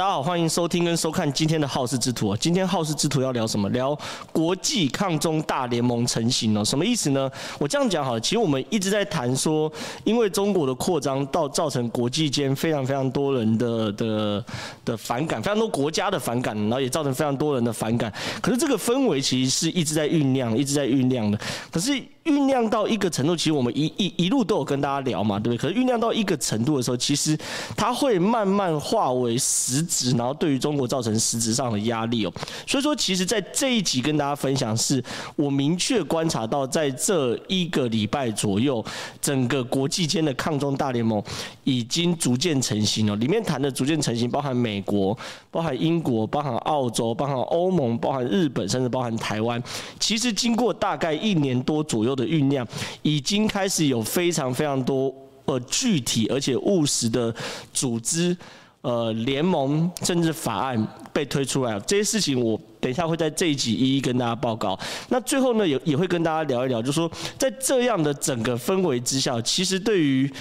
大家好，欢迎收听跟收看今天的好事之徒。今天好事之徒要聊什么？聊国际抗中大联盟成型哦。什么意思呢？我这样讲好了，其实我们一直在谈说，因为中国的扩张到造成国际间非常非常多人的的的反感，非常多国家的反感，然后也造成非常多人的反感。可是这个氛围其实是一直在酝酿，一直在酝酿的。可是。酝酿到一个程度，其实我们一一一路都有跟大家聊嘛，对不对？可是酝酿到一个程度的时候，其实它会慢慢化为实质，然后对于中国造成实质上的压力哦。所以说，其实在这一集跟大家分享，是我明确观察到，在这一个礼拜左右，整个国际间的抗中大联盟已经逐渐成型了。里面谈的逐渐成型，包含美国、包含英国、包含澳洲、包含欧盟、包含日本，甚至包含台湾。其实经过大概一年多左右。的酝酿已经开始有非常非常多呃具体而且务实的组织呃联盟甚至法案被推出来了，这些事情我等一下会在这一集一一跟大家报告。那最后呢也也会跟大家聊一聊，就是说在这样的整个氛围之下，其实对于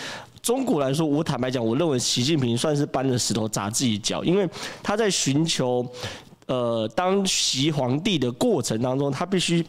中国来说，我坦白讲，我认为习近平算是搬了石头砸自己脚，因为他在寻求呃当习皇帝的过程当中，他必须。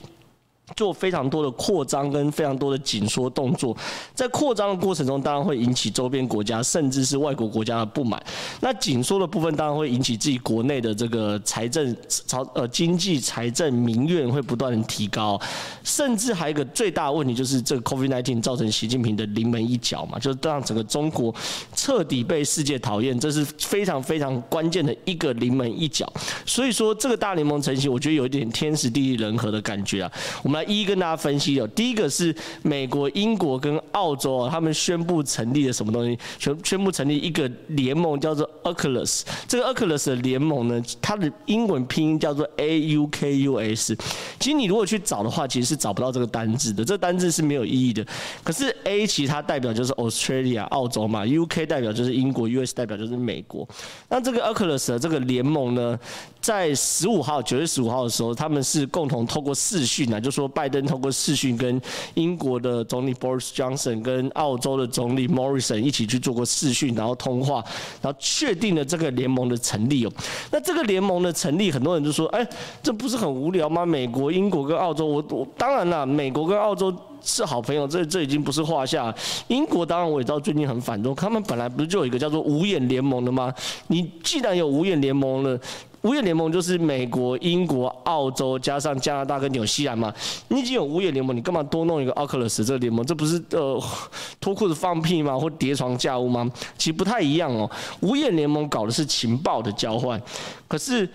做非常多的扩张跟非常多的紧缩动作，在扩张的过程中，当然会引起周边国家甚至是外国国家的不满。那紧缩的部分当然会引起自己国内的这个财政、朝呃经济、财政民怨会不断的提高，甚至还有一个最大的问题就是这个 COVID-19 造成习近平的临门一脚嘛，就是让整个中国彻底被世界讨厌，这是非常非常关键的一个临门一脚。所以说这个大联盟成型，我觉得有一点天时地利人和的感觉啊，我们一一跟大家分析哦，第一个是美国、英国跟澳洲啊，他们宣布成立了什么东西？宣宣布成立一个联盟，叫做 AUKUS。这个 AUKUS 的联盟呢，它的英文拼音叫做 AUKUS。其实你如果去找的话，其实是找不到这个单字的，这个单字是没有意义的。可是 A 其实它代表就是 Australia 澳洲嘛，UK 代表就是英国，US 代表就是美国。那这个 AUKUS 的这个联盟呢，在十五号九月十五号的时候，他们是共同透过视讯啊，就说。拜登通过视讯跟英国的总理 Boris Johnson 跟澳洲的总理 Morrison 一起去做过视讯，然后通话，然后确定了这个联盟的成立哦。那这个联盟的成立，很多人就说：“哎，这不是很无聊吗？美国、英国跟澳洲，我我当然啦，美国跟澳洲是好朋友，这这已经不是话下。英国当然我也知道最近很反中，他们本来不是就有一个叫做五眼联盟的吗？你既然有五眼联盟了。”五眼联盟就是美国、英国、澳洲加上加拿大跟纽西兰嘛。你已经有五眼联盟，你干嘛多弄一个 AUKUS 这个联盟？这不是呃脱裤子放屁吗？或叠床架屋吗？其实不太一样哦。五眼联盟搞的是情报的交换，可是。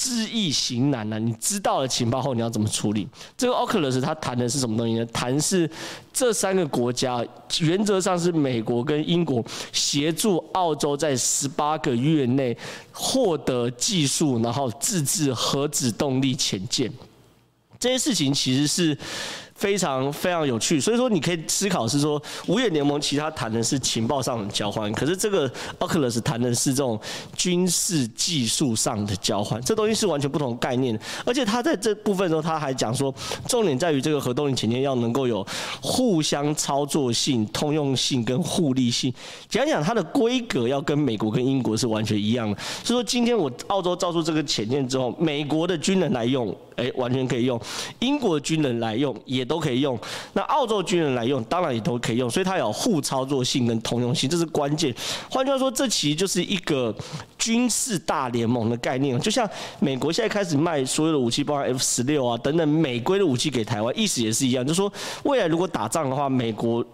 知易行难呢，你知道了情报后，你要怎么处理？这个 Oculus 它谈的是什么东西呢？谈是这三个国家原则上是美国跟英国协助澳洲在十八个月内获得技术，然后自制核子动力潜舰。这些事情其实是。非常非常有趣，所以说你可以思考是说，五眼联盟其他谈的是情报上的交换，可是这个 Oculus 谈的是这种军事技术上的交换，这东西是完全不同概念。而且他在这部分中，他还讲说，重点在于这个核动力潜舰要能够有互相操作性、通用性跟互利性。讲讲它的规格要跟美国跟英国是完全一样的。所以说，今天我澳洲造出这个潜舰之后，美国的军人来用。诶，完全可以用，英国军人来用也都可以用，那澳洲军人来用当然也都可以用，所以它有互操作性跟通用性，这是关键。换句话说，这其实就是一个军事大联盟的概念，就像美国现在开始卖所有的武器，包括 F 十六啊等等美规的武器给台湾，意思也是一样，就说未来如果打仗的话，美国、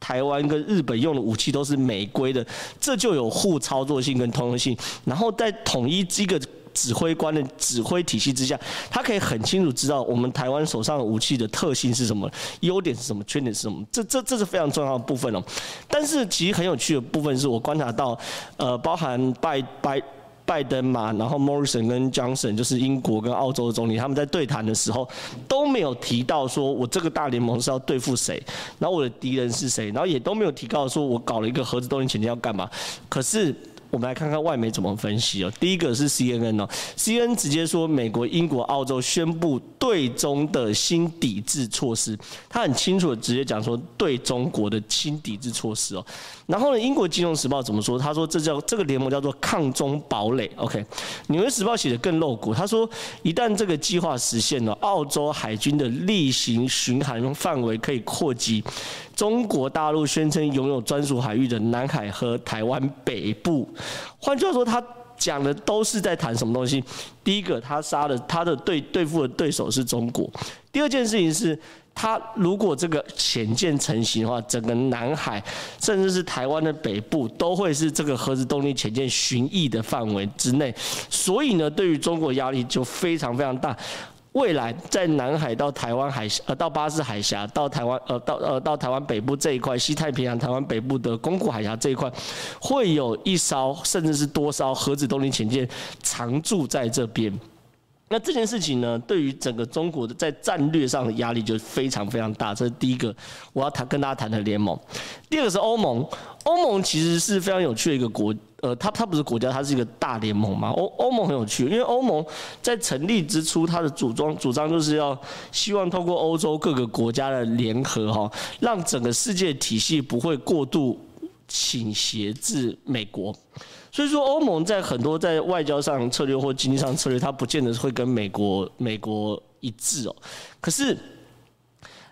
台湾跟日本用的武器都是美规的，这就有互操作性跟通用性，然后再统一这个。指挥官的指挥体系之下，他可以很清楚知道我们台湾手上武器的特性是什么，优点是什么，缺点是什么。这这这是非常重要的部分哦。但是其实很有趣的部分是我观察到，呃，包含拜拜拜登嘛，然后 Morrison 跟 Johnson 就是英国跟澳洲的总理，他们在对谈的时候都没有提到说我这个大联盟是要对付谁，然后我的敌人是谁，然后也都没有提到说我搞了一个核子动力潜艇要干嘛。可是。我们来看看外媒怎么分析哦。第一个是 CNN 哦，CNN 直接说美国、英国、澳洲宣布对中的新抵制措施，他很清楚的直接讲说对中国的新抵制措施哦。然后呢，英国金融时报怎么说？他说这叫这个联盟叫做抗中堡垒。OK，纽约时报写的更露骨，他说一旦这个计划实现了，澳洲海军的例行巡航范围可以扩及中国大陆宣称拥有专属海域的南海和台湾北部。换句话说，他讲的都是在谈什么东西？第一个，他杀的他的对对付的对手是中国；第二件事情是，他如果这个潜舰成型的话，整个南海甚至是台湾的北部都会是这个核子动力潜舰巡弋的范围之内。所以呢，对于中国压力就非常非常大。未来在南海到台湾海峡，呃，到巴士海峡，到台湾，呃，到呃到台湾北部这一块，西太平洋、台湾北部的宫古海峡这一块，会有一艘甚至是多艘核子动力潜舰常驻在这边。那这件事情呢，对于整个中国的在战略上的压力就非常非常大。这是第一个我要谈跟大家谈的联盟。第二个是欧盟，欧盟其实是非常有趣的一个国。呃，它它不是国家，它是一个大联盟嘛。欧欧盟很有趣，因为欧盟在成立之初，它的主张主张就是要希望透过欧洲各个国家的联合哈，让整个世界体系不会过度倾斜至美国。所以说，欧盟在很多在外交上策略或经济上策略，它不见得会跟美国美国一致哦。可是，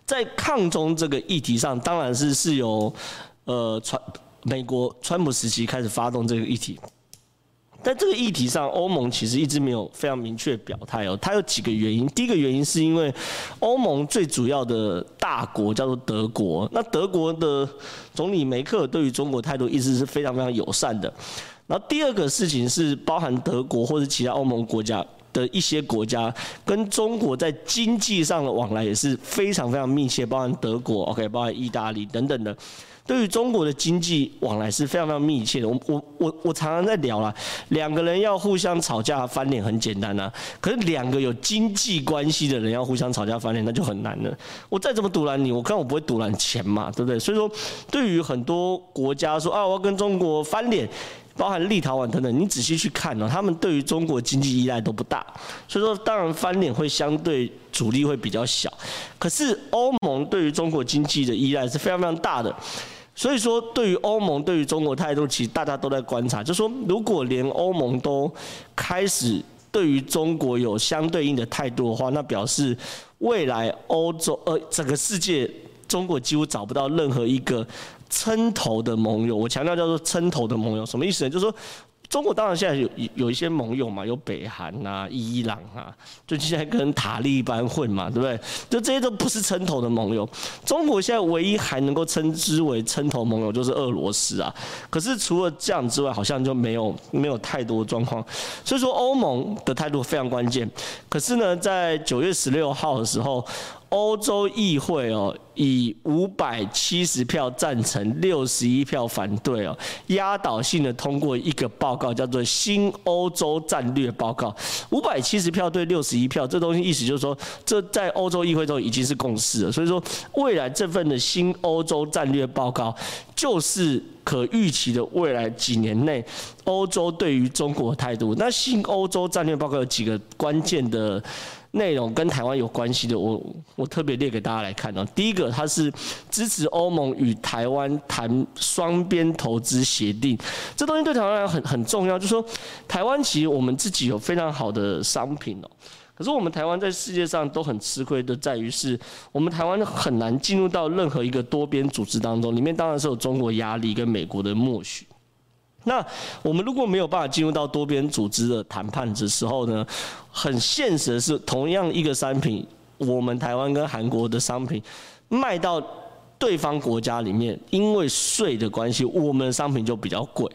在抗中这个议题上，当然是是由呃传。美国川普时期开始发动这个议题，在这个议题上，欧盟其实一直没有非常明确表态哦。它有几个原因，第一个原因是因为欧盟最主要的大国叫做德国，那德国的总理梅克尔对于中国态度一直是非常非常友善的。然后第二个事情是，包含德国或者其他欧盟国家的一些国家跟中国在经济上的往来也是非常非常密切，包含德国，OK，包含意大利等等的。对于中国的经济往来是非常非常密切的。我我我我常常在聊啦，两个人要互相吵架翻脸很简单呐，可是两个有经济关系的人要互相吵架翻脸那就很难了。我再怎么阻拦你，我看我不会阻拦钱嘛，对不对？所以说，对于很多国家说啊，我要跟中国翻脸，包含立陶宛等等，你仔细去看哦，他们对于中国经济依赖都不大。所以说，当然翻脸会相对阻力会比较小。可是欧盟对于中国经济的依赖是非常非常大的。所以说，对于欧盟对于中国态度，其实大家都在观察。就说，如果连欧盟都开始对于中国有相对应的态度的话，那表示未来欧洲呃整个世界，中国几乎找不到任何一个称头的盟友。我强调叫做称头的盟友，什么意思呢？就是说。中国当然现在有有一些盟友嘛，有北韩啊、伊朗啊，就现在跟塔利班混嘛，对不对？就这些都不是称头的盟友。中国现在唯一还能够称之为称头盟友就是俄罗斯啊。可是除了这样之外，好像就没有没有太多状况。所以说欧盟的态度非常关键。可是呢，在九月十六号的时候。欧洲议会哦，以五百七十票赞成，六十一票反对哦，压倒性的通过一个报告，叫做《新欧洲战略报告》。五百七十票对六十一票，这东西意思就是说，这在欧洲议会中已经是共识了。所以说，未来这份的新欧洲战略报告，就是可预期的未来几年内欧洲对于中国态度。那新欧洲战略报告有几个关键的。内容跟台湾有关系的，我我特别列给大家来看哦。第一个，它是支持欧盟与台湾谈双边投资协定，这东西对台湾来很很重要。就是说，台湾其实我们自己有非常好的商品哦，可是我们台湾在世界上都很吃亏的，在于是我们台湾很难进入到任何一个多边组织当中，里面当然是有中国压力跟美国的默许。那我们如果没有办法进入到多边组织的谈判的时候呢，很现实的是，同样一个商品，我们台湾跟韩国的商品卖到对方国家里面，因为税的关系，我们的商品就比较贵，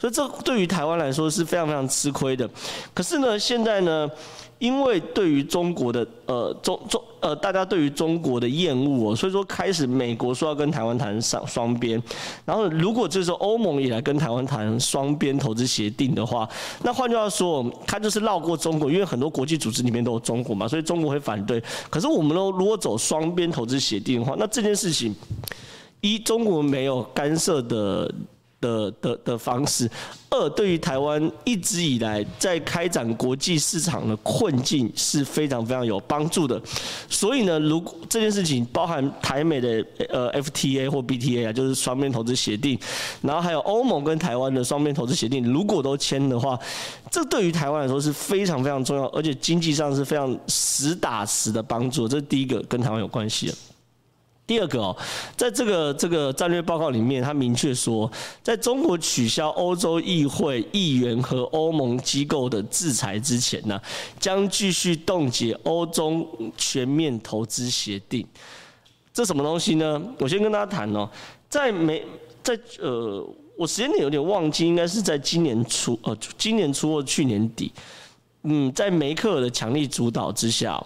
所以这对于台湾来说是非常非常吃亏的。可是呢，现在呢？因为对于中国的呃中中呃大家对于中国的厌恶哦，所以说开始美国说要跟台湾谈双双边，然后如果这时候欧盟也来跟台湾谈双边投资协定的话，那换句话说，他就是绕过中国，因为很多国际组织里面都有中国嘛，所以中国会反对。可是我们如果走双边投资协定的话，那这件事情一中国没有干涉的的的的方式，二对于台湾一直以来在开展国际市场的困境是非常非常有帮助的。所以呢，如果这件事情包含台美的呃 FTA 或 BTA 啊，就是双边投资协定，然后还有欧盟跟台湾的双边投资协定，如果都签的话，这对于台湾来说是非常非常重要，而且经济上是非常实打实的帮助。这是第一个跟台湾有关系。第二个哦，在这个这个战略报告里面，他明确说，在中国取消欧洲议会议员和欧盟机构的制裁之前呢，将继续冻结欧中全面投资协定。这什么东西呢？我先跟大家谈哦，在美在呃，我时间点有点忘记，应该是在今年初呃，今年初或去年底，嗯，在梅克尔的强力主导之下。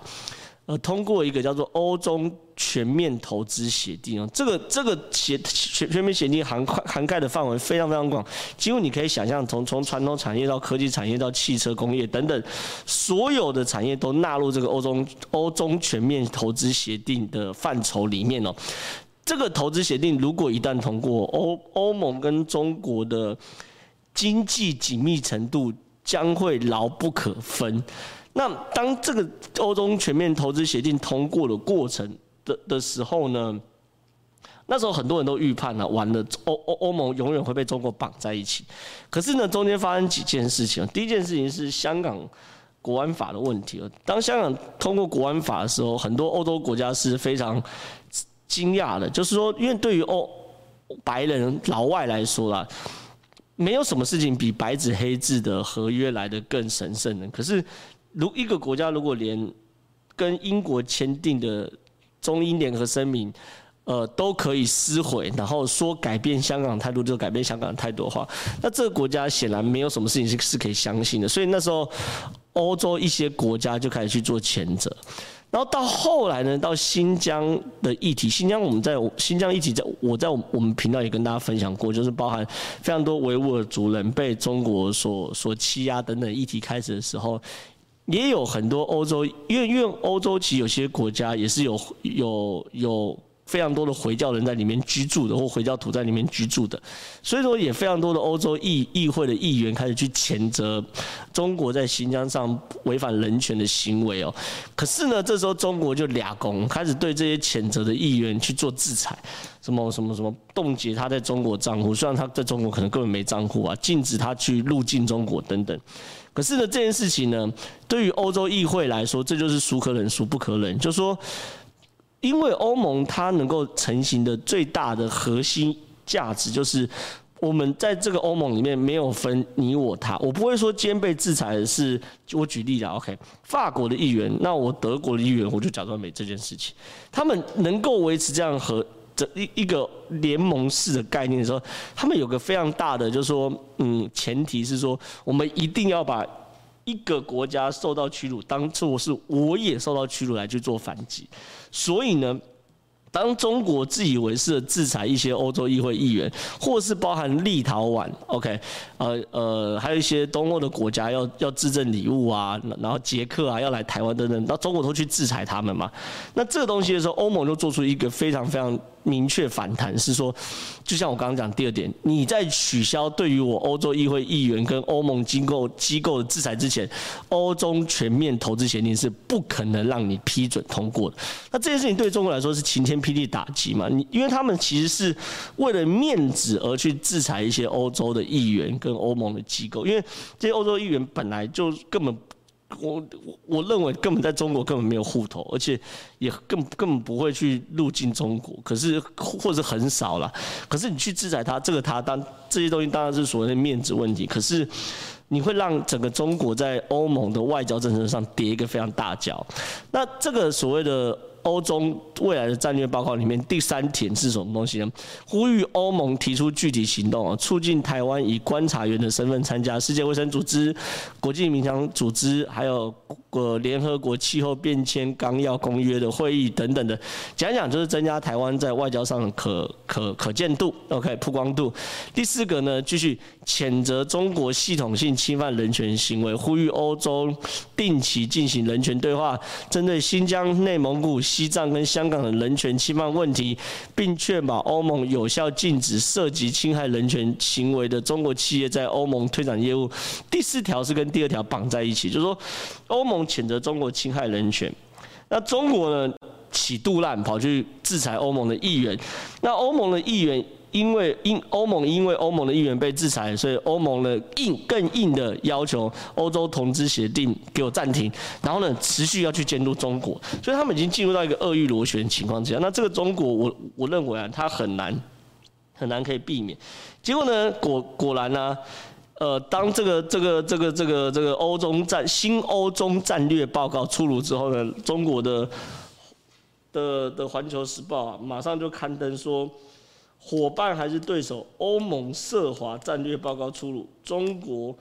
呃，通过一个叫做欧中全面投资协定哦，这个这个协全全面协定涵盖涵盖的范围非常非常广，几乎你可以想象，从从传统产业到科技产业到汽车工业等等，所有的产业都纳入这个欧中欧中全面投资协定的范畴里面哦。这个投资协定如果一旦通过，欧欧盟跟中国的经济紧密程度将会牢不可分。那当这个欧中全面投资协定通过的过程的的时候呢，那时候很多人都预判了，完了欧欧欧盟永远会被中国绑在一起。可是呢，中间发生几件事情。第一件事情是香港国安法的问题。当香港通过国安法的时候，很多欧洲国家是非常惊讶的，就是说，因为对于欧白人老外来说啦，没有什么事情比白纸黑字的合约来得更神圣的。可是如一个国家如果连跟英国签订的中英联合声明，呃，都可以撕毁，然后说改变香港态度就改变香港态度的话，那这个国家显然没有什么事情是是可以相信的。所以那时候，欧洲一些国家就开始去做谴责。然后到后来呢，到新疆的议题，新疆我们在新疆议题，在我在我们频道也跟大家分享过，就是包含非常多维吾尔族人被中国所所欺压等等议题开始的时候。也有很多欧洲，因为因为欧洲其实有些国家也是有有有非常多的回教人在里面居住的，或回教徒在里面居住的，所以说也非常多的欧洲议议会的议员开始去谴责中国在新疆上违反人权的行为哦。可是呢，这时候中国就俩攻，开始对这些谴责的议员去做制裁，什么什么什么冻结他在中国账户，虽然他在中国可能根本没账户啊，禁止他去入境中国等等。可是呢，这件事情呢，对于欧洲议会来说，这就是孰可忍孰不可忍。就是说，因为欧盟它能够成型的最大的核心价值，就是我们在这个欧盟里面没有分你我他。我不会说今天被制裁的是，我举例子，OK，法国的议员，那我德国的议员，我就假装没这件事情。他们能够维持这样和。这一一个联盟式的概念的时候，他们有个非常大的，就是说，嗯，前提是说，我们一定要把一个国家受到屈辱，当做是我也受到屈辱来去做反击，所以呢。当中国自以为是的制裁一些欧洲议会议员，或是包含立陶宛，OK，呃呃，还有一些东欧的国家要要致赠礼物啊，然后捷克啊要来台湾等等，那中国都去制裁他们嘛。那这个东西的时候，欧盟就做出一个非常非常明确反弹，是说，就像我刚刚讲第二点，你在取消对于我欧洲议会议员跟欧盟机构机构的制裁之前，欧中全面投资协定是不可能让你批准通过的。那这件事情对中国来说是晴天霹雳打击嘛？你因为他们其实是为了面子而去制裁一些欧洲的议员跟欧盟的机构，因为这些欧洲议员本来就根本。我我我认为根本在中国根本没有户头，而且也更根本不会去入境中国。可是或者很少了。可是你去制裁他，这个他当这些东西当然是所谓的面子问题。可是你会让整个中国在欧盟的外交政策上跌一个非常大跤。那这个所谓的。欧中未来的战略报告里面第三点是什么东西呢？呼吁欧盟提出具体行动啊，促进台湾以观察员的身份参加世界卫生组织、国际民航组织，还有国联合国气候变迁纲要公约的会议等等的，讲讲就是增加台湾在外交上的可可可见度，OK 曝光度。第四个呢，继续谴责中国系统性侵犯人权行为，呼吁欧洲定期进行人权对话，针对新疆、内蒙古、西藏跟香港的人权侵犯问题，并确保欧盟有效禁止涉及侵害人权行为的中国企业在欧盟推展业务。第四条是跟第二条绑在一起，就是说欧盟。谴责中国侵害人权，那中国呢起杜烂跑去制裁欧盟的议员，那欧盟的议员因为因欧盟因为欧盟的议员被制裁，所以欧盟的硬更硬的要求欧洲投资协定给我暂停，然后呢持续要去监督中国，所以他们已经进入到一个尔虞我诈的情况之下，那这个中国我我认为啊，它很难很难可以避免，结果呢果果然呢、呃，当这个这个这个这个这个欧中战新欧中战略报告出炉之后呢，中国的的的《环球时报》啊，马上就刊登说，伙伴还是对手？欧盟涉华战略报告出炉，中国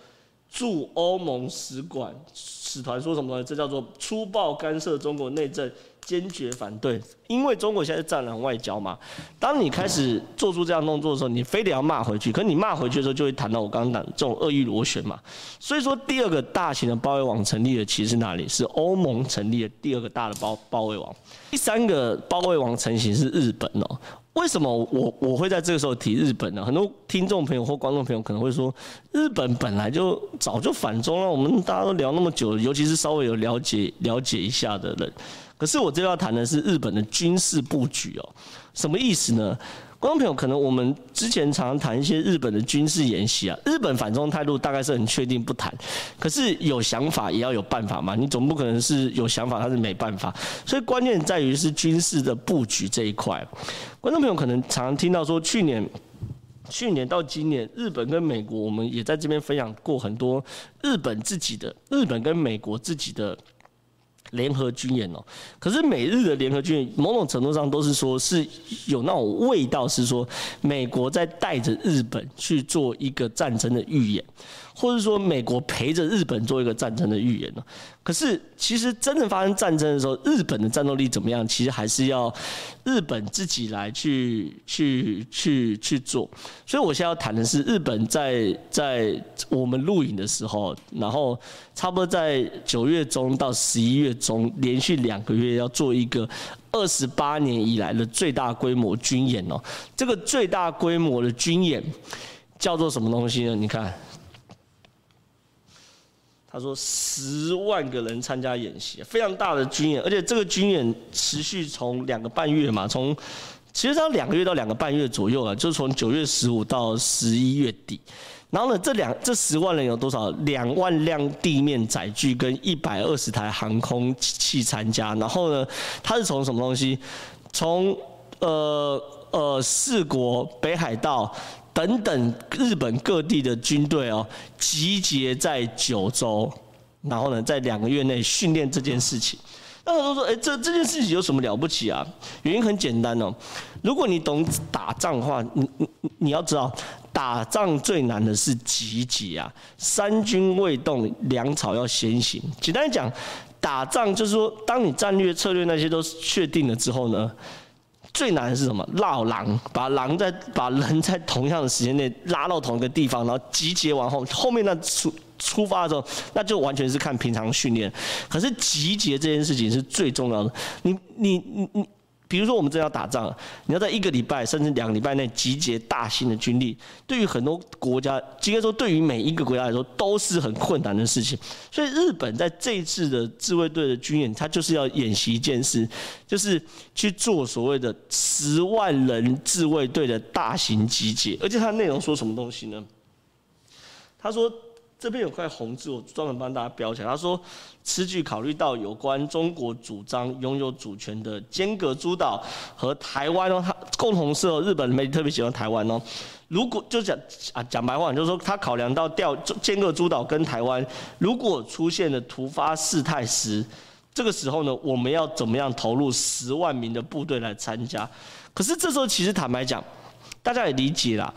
驻欧盟使馆使团说什么呢？这叫做粗暴干涉中国内政。坚决反对，因为中国现在是战狼外交嘛。当你开始做出这样动作的时候，你非得要骂回去。可你骂回去的时候，就会谈到我刚刚讲这种恶意螺旋嘛。所以说，第二个大型的包围网成立的其实是哪里？是欧盟成立的第二个大的包包围网。第三个包围网成型是日本哦。为什么我我会在这个时候提日本呢？很多听众朋友或观众朋友可能会说，日本本来就早就反中了。我们大家都聊那么久，尤其是稍微有了解了解一下的人。可是我这要谈的是日本的军事布局哦，什么意思呢？观众朋友，可能我们之前常常谈一些日本的军事演习啊，日本反中态度大概是很确定不谈，可是有想法也要有办法嘛，你总不可能是有想法他是没办法，所以关键在于是军事的布局这一块。观众朋友可能常常听到说，去年、去年到今年，日本跟美国，我们也在这边分享过很多日本自己的、日本跟美国自己的。联合军演哦，可是美日的联合军演，某种程度上都是说是有那种味道，是说美国在带着日本去做一个战争的预演。或者说，美国陪着日本做一个战争的预言呢？可是，其实真正发生战争的时候，日本的战斗力怎么样？其实还是要日本自己来去去去去做。所以，我现在要谈的是，日本在在我们录影的时候，然后差不多在九月中到十一月从，连续两个月要做一个二十八年以来的最大规模军演哦。这个最大规模的军演叫做什么东西呢？你看。他说：“十万个人参加演习，非常大的军演，而且这个军演持续从两个半月嘛，从其实它两个月到两个半月左右啊，就是从九月十五到十一月底。然后呢，这两这十万人有多少？两万辆地面载具跟一百二十台航空器参加。然后呢，它是从什么东西？从呃呃四国北海道。”等等，日本各地的军队哦，集结在九州，然后呢，在两个月内训练这件事情。很多人说，哎，这这件事情有什么了不起啊？原因很简单哦，如果你懂打仗的话，你你你要知道，打仗最难的是集结啊。三军未动，粮草要先行。简单讲，打仗就是说，当你战略策略那些都确定了之后呢，最难的是什么？绕狼，把狼在把人在同样的时间内拉到同一个地方，然后集结完后，后面那出发的时候，那就完全是看平常训练。可是集结这件事情是最重要的。你你你你。比如说，我们正要打仗，你要在一个礼拜甚至两个礼拜内集结大型的军力，对于很多国家，应该说对于每一个国家来说，都是很困难的事情。所以，日本在这一次的自卫队的军演，他就是要演习一件事，就是去做所谓的十万人自卫队的大型集结。而且，它内容说什么东西呢？他说。这边有块红字，我专门帮大家标起来。他说，此举考虑到有关中国主张拥有主权的尖阁诸岛和台湾哦，他共同是日本媒体特别喜欢台湾哦。如果就讲啊讲白话，就是说他考量到调尖阁诸岛跟台湾，如果出现了突发事态时，这个时候呢，我们要怎么样投入十万名的部队来参加？可是这时候其实坦白讲，大家也理解啦。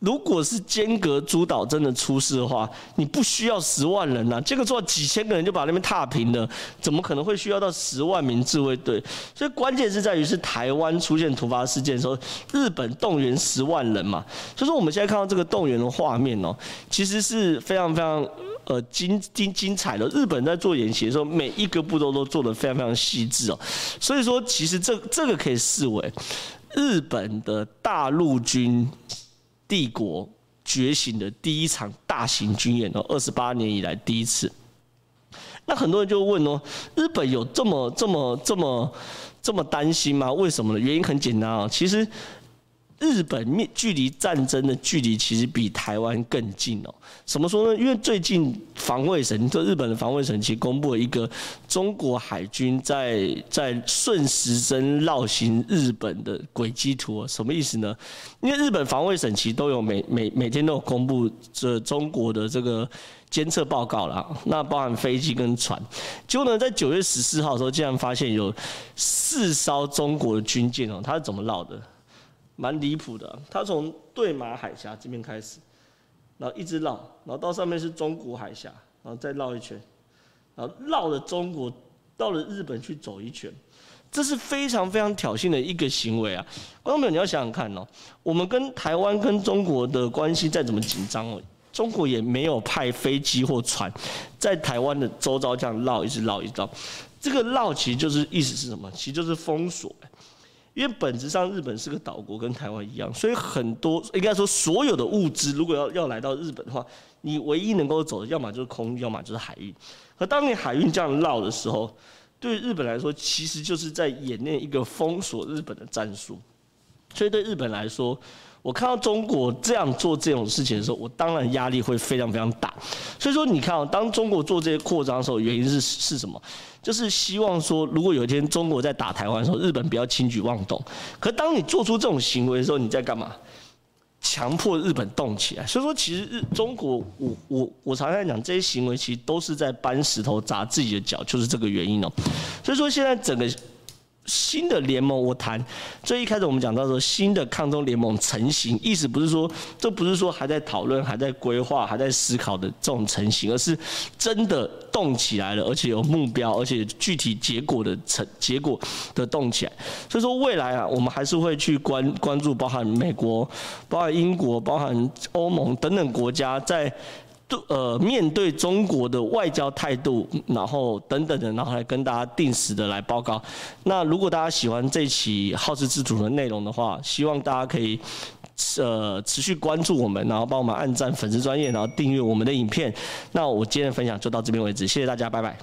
如果是间隔诸岛真的出事的话，你不需要十万人呐、这个做几千个人就把那边踏平了，怎么可能会需要到十万名自卫队？所以关键是在于是台湾出现突发事件的时候，日本动员十万人嘛。所以说我们现在看到这个动员的画面哦，其实是非常非常呃精精精彩的。日本在做演习的时候，每一个步骤都做得非常非常细致哦。所以说，其实这这个可以视为日本的大陆军。帝国觉醒的第一场大型军演哦，二十八年以来第一次。那很多人就问哦，日本有这么这么这么这么担心吗？为什么呢？原因很简单啊，其实。日本面距离战争的距离其实比台湾更近哦。怎么说呢？因为最近防卫省，就日本的防卫省，其实公布了一个中国海军在在顺时针绕行日本的轨迹图。什么意思呢？因为日本防卫省其实都有每每每天都有公布这中国的这个监测报告啦，那包含飞机跟船。结果呢，在九月十四号的时候，竟然发现有四艘中国的军舰哦，它是怎么绕的？蛮离谱的，他从对马海峡这边开始，然后一直绕，然后到上面是中国海峡，然后再绕一圈，然后绕了中国，到了日本去走一圈，这是非常非常挑衅的一个行为啊！观众朋友，你要想想看哦，我们跟台湾跟中国的关系再怎么紧张哦，中国也没有派飞机或船在台湾的周遭这样绕，一直绕一绕，这个绕其实就是意思是什么？其实就是封锁。因为本质上日本是个岛国，跟台湾一样，所以很多应该说所有的物资，如果要要来到日本的话，你唯一能够走的，要么就是空运，要么就是海运。可当你海运这样绕的时候，对日本来说，其实就是在演练一个封锁日本的战术。所以对日本来说，我看到中国这样做这种事情的时候，我当然压力会非常非常大。所以说，你看啊，当中国做这些扩张的时候，原因是是什么？就是希望说，如果有一天中国在打台湾的时候，日本不要轻举妄动。可当你做出这种行为的时候，你在干嘛？强迫日本动起来。所以说，其实日中国，我我我常常讲，这些行为其实都是在搬石头砸自己的脚，就是这个原因哦。所以说，现在整个。新的联盟，我谈最一开始我们讲到说新的抗中联盟成型，意思不是说这不是说还在讨论、还在规划、还在思考的这种成型，而是真的动起来了，而且有目标，而且具体结果的成结果的动起来。所以说未来啊，我们还是会去关关注，包含美国、包含英国、包含欧盟等等国家在。呃，面对中国的外交态度，然后等等的，然后来跟大家定时的来报告。那如果大家喜欢这期好事之徒的内容的话，希望大家可以呃持续关注我们，然后帮我们按赞粉丝专业，然后订阅我们的影片。那我今天的分享就到这边为止，谢谢大家，拜拜。